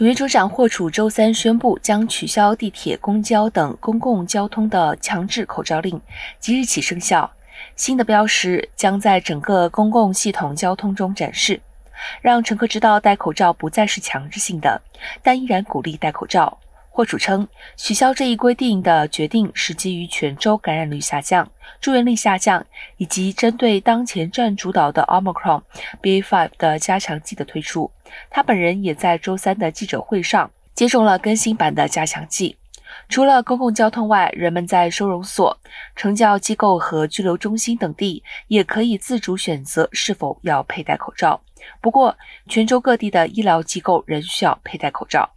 纽约州长霍楚周三宣布，将取消地铁、公交等公共交通的强制口罩令，即日起生效。新的标识将在整个公共系统交通中展示，让乘客知道戴口罩不再是强制性的，但依然鼓励戴口罩。霍楚称，取消这一规定的决定是基于全州感染率下降、住院率下降，以及针对当前占主导的 Omicron BA.5 的加强剂的推出。他本人也在周三的记者会上接种了更新版的加强剂。除了公共交通外，人们在收容所、成教机构和拘留中心等地也可以自主选择是否要佩戴口罩。不过，全州各地的医疗机构仍需要佩戴口罩。